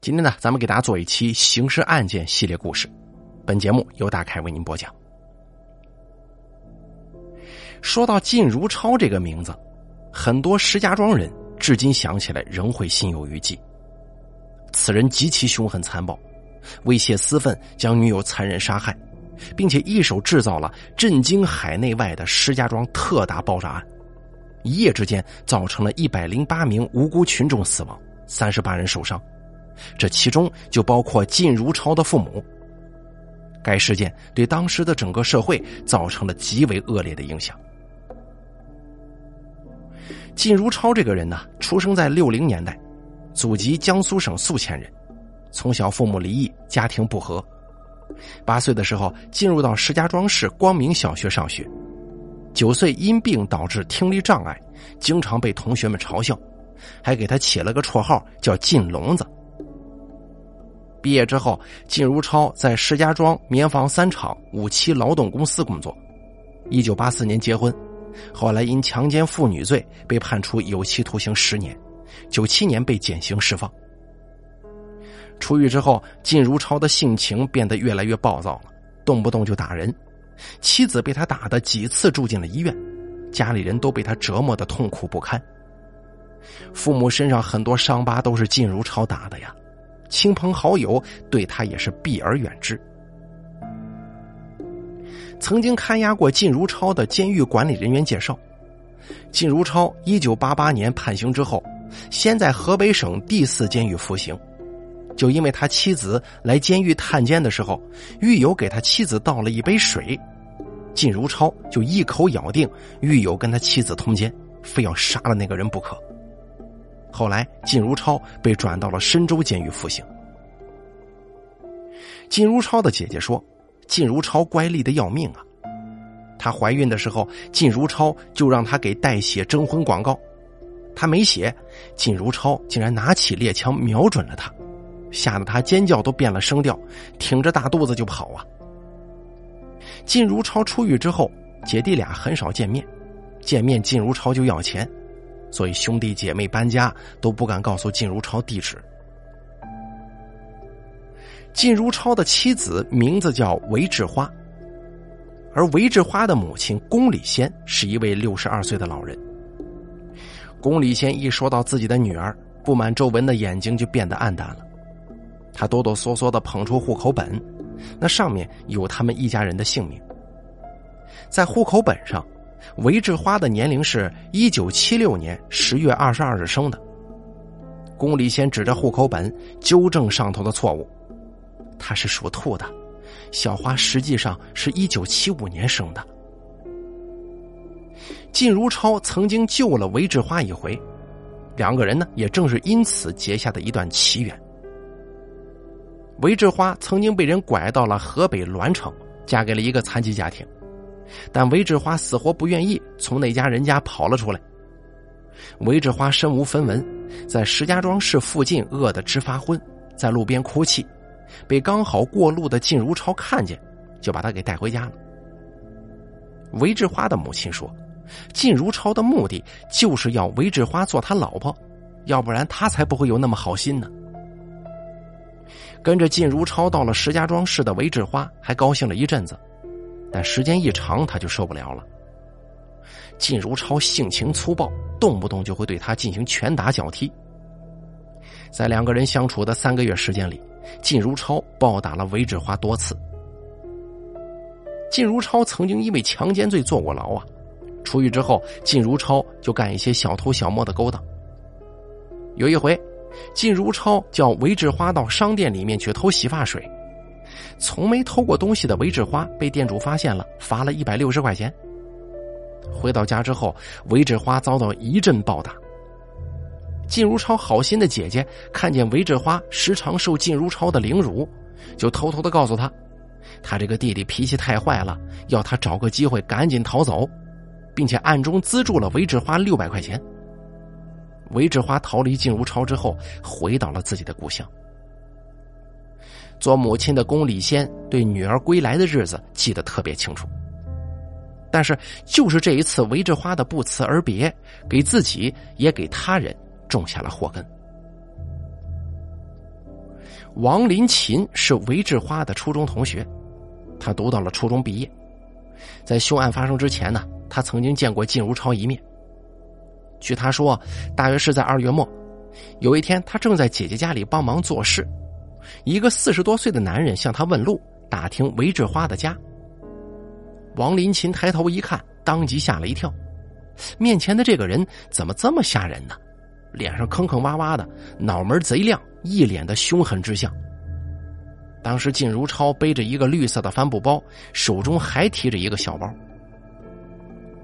今天呢，咱们给大家做一期刑事案件系列故事。本节目由大凯为您播讲。说到靳如超这个名字，很多石家庄人至今想起来仍会心有余悸。此人极其凶狠残暴，威胁私愤，将女友残忍杀害，并且一手制造了震惊海内外的石家庄特大爆炸案，一夜之间造成了一百零八名无辜群众死亡，三十八人受伤。这其中就包括靳如超的父母。该事件对当时的整个社会造成了极为恶劣的影响。靳如超这个人呢，出生在六零年代，祖籍江苏省宿迁人，从小父母离异，家庭不和。八岁的时候进入到石家庄市光明小学上学，九岁因病导致听力障碍，经常被同学们嘲笑，还给他起了个绰号叫“靳聋子”。毕业之后，靳如超在石家庄棉纺三厂五七劳动公司工作。一九八四年结婚，后来因强奸妇女罪被判处有期徒刑十年，九七年被减刑释放。出狱之后，靳如超的性情变得越来越暴躁了，动不动就打人，妻子被他打的几次住进了医院，家里人都被他折磨的痛苦不堪。父母身上很多伤疤都是靳如超打的呀。亲朋好友对他也是避而远之。曾经看押过靳如超的监狱管理人员介绍，靳如超一九八八年判刑之后，先在河北省第四监狱服刑，就因为他妻子来监狱探监的时候，狱友给他妻子倒了一杯水，靳如超就一口咬定狱友跟他妻子通奸，非要杀了那个人不可。后来，靳如超被转到了深州监狱服刑。靳如超的姐姐说：“靳如超乖戾的要命啊！她怀孕的时候，靳如超就让她给代写征婚广告，她没写，靳如超竟然拿起猎枪瞄准了她，吓得她尖叫都变了声调，挺着大肚子就跑啊！靳如超出狱之后，姐弟俩很少见面，见面靳如超就要钱。”所以兄弟姐妹搬家都不敢告诉靳如超地址。靳如超的妻子名字叫韦志花，而韦志花的母亲龚礼仙是一位六十二岁的老人。龚礼仙一说到自己的女儿，布满皱纹的眼睛就变得暗淡了。他哆哆嗦嗦的捧出户口本，那上面有他们一家人的姓名。在户口本上。韦志花的年龄是一九七六年十月二十二日生的。宫里先指着户口本纠正上头的错误，他是属兔的，小花实际上是一九七五年生的。靳如超曾经救了韦志花一回，两个人呢也正是因此结下的一段奇缘。韦志花曾经被人拐到了河北栾城，嫁给了一个残疾家庭。但韦志花死活不愿意从那家人家跑了出来。韦志花身无分文，在石家庄市附近饿得直发昏，在路边哭泣，被刚好过路的靳如超看见，就把他给带回家了。韦志花的母亲说：“靳如超的目的就是要韦志花做他老婆，要不然他才不会有那么好心呢。”跟着靳如超到了石家庄市的韦志花还高兴了一阵子。但时间一长，他就受不了了。靳如超性情粗暴，动不动就会对他进行拳打脚踢。在两个人相处的三个月时间里，靳如超暴打了韦志花多次。靳如超曾经因为强奸罪坐过牢啊，出狱之后，靳如超就干一些小偷小摸的勾当。有一回，靳如超叫韦志花到商店里面去偷洗发水。从没偷过东西的韦志花被店主发现了，罚了一百六十块钱。回到家之后，韦志花遭到一阵暴打。靳如超好心的姐姐看见韦志花时常受靳如超的凌辱，就偷偷的告诉他，他这个弟弟脾气太坏了，要他找个机会赶紧逃走，并且暗中资助了韦志花六百块钱。韦志花逃离靳如超之后，回到了自己的故乡。做母亲的宫里仙对女儿归来的日子记得特别清楚，但是就是这一次韦志花的不辞而别，给自己也给他人种下了祸根。王林琴是韦志花的初中同学，他读到了初中毕业。在凶案发生之前呢，他曾经见过靳如超一面。据他说，大约是在二月末，有一天他正在姐姐家里帮忙做事，一个四十多岁的男人向他问路，打听韦志花的家。王林琴抬头一看，当即吓了一跳，面前的这个人怎么这么吓人呢？脸上坑坑洼洼的，脑门贼亮，一脸的凶狠之相。当时靳如超背着一个绿色的帆布包，手中还提着一个小包。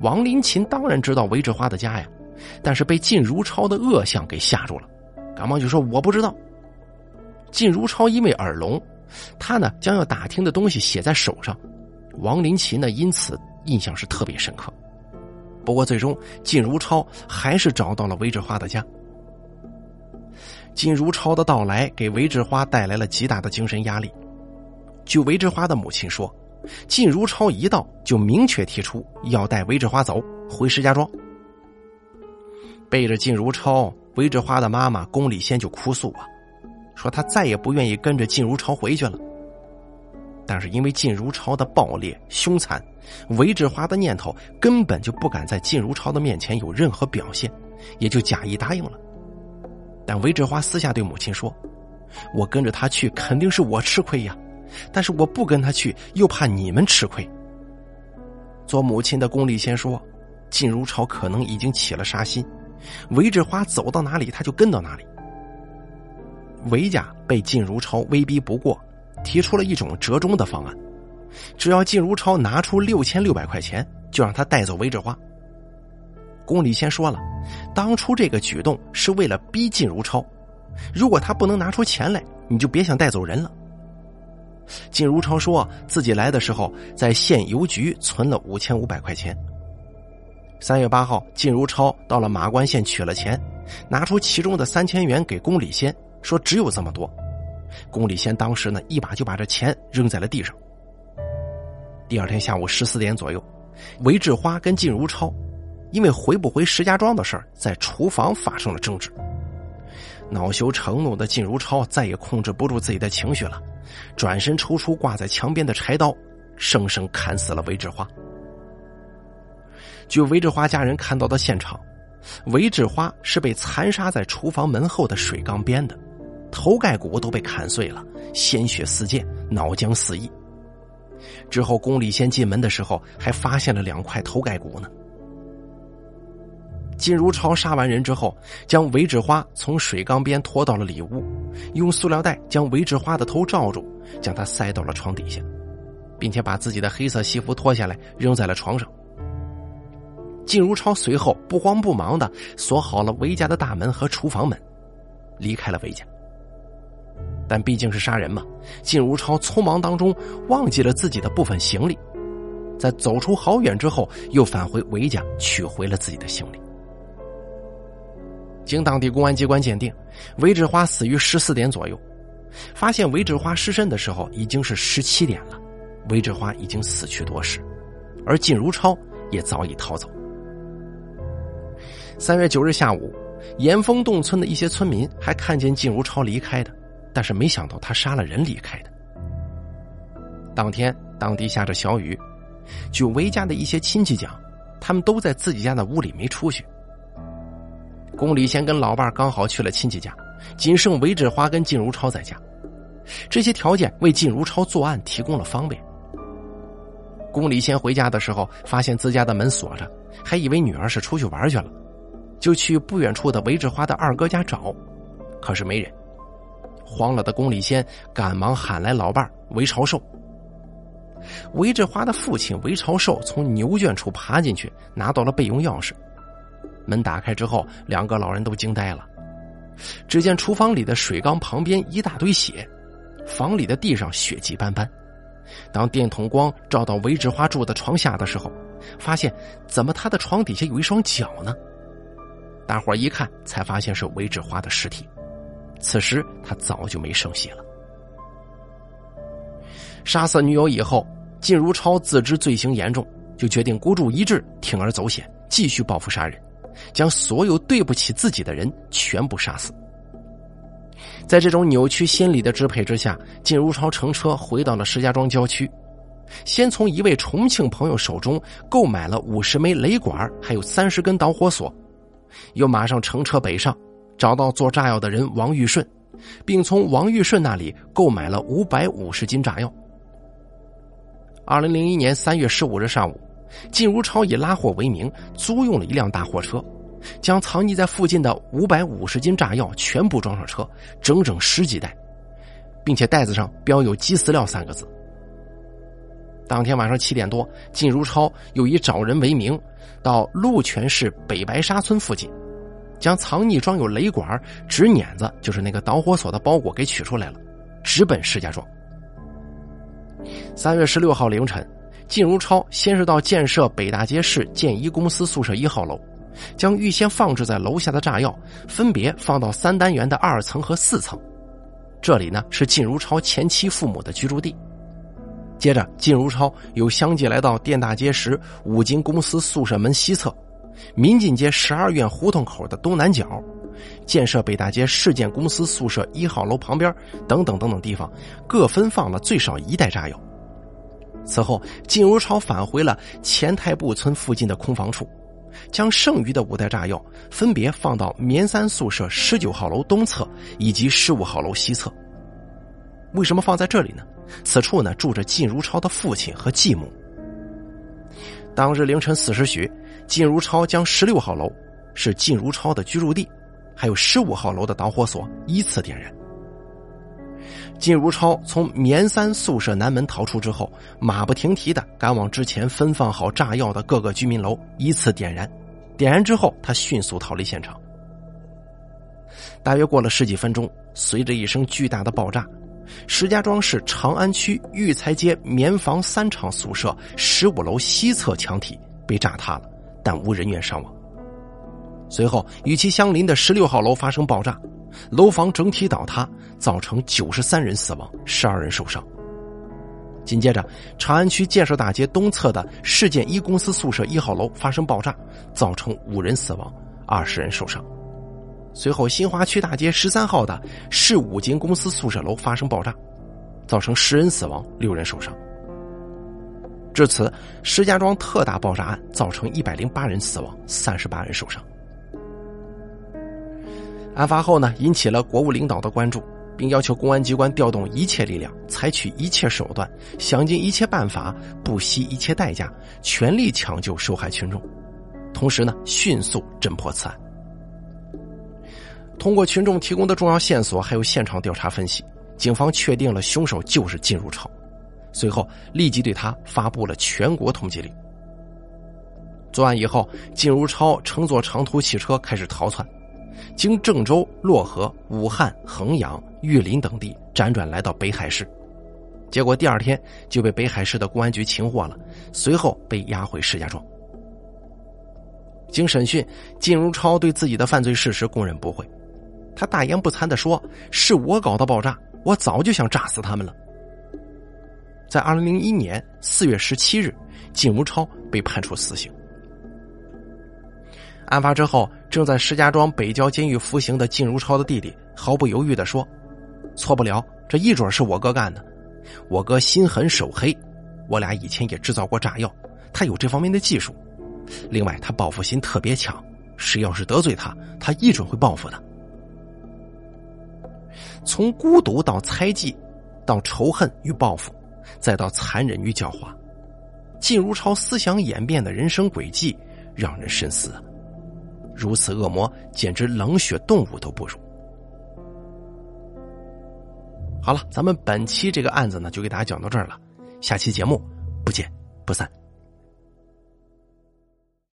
王林琴当然知道韦志花的家呀，但是被靳如超的恶相给吓住了，赶忙就说：“我不知道。”靳如超因为耳聋，他呢将要打听的东西写在手上，王林琴呢因此印象是特别深刻。不过最终，靳如超还是找到了韦志花的家。靳如超的到来给韦志花带来了极大的精神压力。据韦志花的母亲说，靳如超一到就明确提出要带韦志花走回石家庄。背着靳如超，韦志花的妈妈龚丽仙就哭诉啊，说他再也不愿意跟着靳如超回去了。但是因为靳如超的暴烈凶残，韦志花的念头根本就不敢在靳如超的面前有任何表现，也就假意答应了。但韦志花私下对母亲说：“我跟着他去，肯定是我吃亏呀。但是我不跟他去，又怕你们吃亏。”做母亲的龚丽仙说：“靳如超可能已经起了杀心，韦志花走到哪里，他就跟到哪里。”韦家被靳如超威逼不过，提出了一种折中的方案：只要靳如超拿出六千六百块钱，就让他带走韦志花。宫里先说了，当初这个举动是为了逼靳如超，如果他不能拿出钱来，你就别想带走人了。靳如超说自己来的时候在县邮局存了五千五百块钱。三月八号，靳如超到了马关县取了钱，拿出其中的三千元给宫里先，说只有这么多。宫里先当时呢一把就把这钱扔在了地上。第二天下午十四点左右，韦志花跟靳如超。因为回不回石家庄的事儿，在厨房发生了争执。恼羞成怒的靳如超再也控制不住自己的情绪了，转身抽出挂在墙边的柴刀，生生砍死了韦志花。据韦志花家人看到的现场，韦志花是被残杀在厨房门后的水缸边的，头盖骨都被砍碎了，鲜血四溅，脑浆四溢。之后，宫里先进门的时候，还发现了两块头盖骨呢。靳如超杀完人之后，将韦志花从水缸边拖到了里屋，用塑料袋将韦志花的头罩住，将她塞到了床底下，并且把自己的黑色西服脱下来扔在了床上。靳如超随后不慌不忙的锁好了韦家的大门和厨房门，离开了韦家。但毕竟是杀人嘛，靳如超匆忙当中忘记了自己的部分行李，在走出好远之后，又返回韦家取回了自己的行李。经当地公安机关鉴定，韦志花死于十四点左右。发现韦志花尸身的时候已经是十七点了，韦志花已经死去多时，而靳如超也早已逃走。三月九日下午，岩峰洞村的一些村民还看见靳如超离开的，但是没想到他杀了人离开的。当天，当地下着小雨，据韦家的一些亲戚讲，他们都在自己家的屋里没出去。宫里先跟老伴刚好去了亲戚家，仅剩韦志花跟靳如超在家。这些条件为靳如超作案提供了方便。宫里先回家的时候，发现自家的门锁着，还以为女儿是出去玩去了，就去不远处的韦志花的二哥家找，可是没人。慌了的宫里仙赶忙喊来老伴韦朝寿。韦志花的父亲韦朝寿从牛圈处爬进去，拿到了备用钥匙。门打开之后，两个老人都惊呆了。只见厨房里的水缸旁边一大堆血，房里的地上血迹斑斑。当电筒光照到韦志花住的床下的时候，发现怎么他的床底下有一双脚呢？大伙一看，才发现是韦志花的尸体。此时他早就没声息了。杀死女友以后，靳如超自知罪行严重，就决定孤注一掷，铤而走险，继续报复杀人。将所有对不起自己的人全部杀死。在在这种扭曲心理的支配之下，靳如超乘车回到了石家庄郊区，先从一位重庆朋友手中购买了五十枚雷管，还有三十根导火索，又马上乘车北上，找到做炸药的人王玉顺，并从王玉顺那里购买了五百五十斤炸药。二零零一年三月十五日上午，靳如超以拉货为名租用了一辆大货车。将藏匿在附近的五百五十斤炸药全部装上车，整整十几袋，并且袋子上标有“鸡饲料”三个字。当天晚上七点多，靳如超又以找人为名，到鹿泉市北白沙村附近，将藏匿装有雷管、纸碾子，就是那个导火索的包裹给取出来了，直奔石家庄。三月十六号凌晨，靳如超先是到建设北大街市建一公司宿舍一号楼。将预先放置在楼下的炸药分别放到三单元的二层和四层，这里呢是靳如超前妻父母的居住地。接着，靳如超又相继来到电大街时五金公司宿舍门西侧、民进街十二院胡同口的东南角、建设北大街市建公司宿舍一号楼旁边等等等等地方，各分放了最少一袋炸药。此后，靳如超返回了前台部村附近的空房处。将剩余的五袋炸药分别放到棉三宿舍十九号楼东侧以及十五号楼西侧。为什么放在这里呢？此处呢住着靳如超的父亲和继母。当日凌晨四时许，靳如超将十六号楼是靳如超的居住地，还有十五号楼的导火索依次点燃。靳如超从棉三宿舍南门逃出之后，马不停蹄的赶往之前分放好炸药的各个居民楼，依次点燃。点燃之后，他迅速逃离现场。大约过了十几分钟，随着一声巨大的爆炸，石家庄市长安区育才街棉房三厂宿舍十五楼西侧墙体被炸塌了，但无人员伤亡。随后，与其相邻的十六号楼发生爆炸。楼房整体倒塌，造成九十三人死亡，十二人受伤。紧接着，长安区建设大街东侧的市建一公司宿舍一号楼发生爆炸，造成五人死亡，二十人受伤。随后，新华区大街十三号的市五金公司宿舍楼发生爆炸，造成十人死亡，六人受伤。至此，石家庄特大爆炸案造成一百零八人死亡，三十八人受伤。案发后呢，引起了国务领导的关注，并要求公安机关调动一切力量，采取一切手段，想尽一切办法，不惜一切代价，全力抢救受害群众。同时呢，迅速侦破此案。通过群众提供的重要线索，还有现场调查分析，警方确定了凶手就是靳如超。随后，立即对他发布了全国通缉令。作案以后，靳如超乘坐长途汽车开始逃窜。经郑州、漯河、武汉、衡阳、玉林等地辗转来到北海市，结果第二天就被北海市的公安局擒获了，随后被押回石家庄。经审讯，靳如超对自己的犯罪事实供认不讳，他大言不惭的说：“是我搞的爆炸，我早就想炸死他们了。”在二零零一年四月十七日，靳如超被判处死刑。案发之后，正在石家庄北郊监狱服刑的靳如超的弟弟毫不犹豫的说：“错不了，这一准是我哥干的。我哥心狠手黑，我俩以前也制造过炸药，他有这方面的技术。另外，他报复心特别强，谁要是得罪他，他一准会报复的。从孤独到猜忌，到仇恨与报复，再到残忍与狡猾，靳如超思想演变的人生轨迹，让人深思。”如此恶魔，简直冷血动物都不如。好了，咱们本期这个案子呢，就给大家讲到这儿了。下期节目不见不散。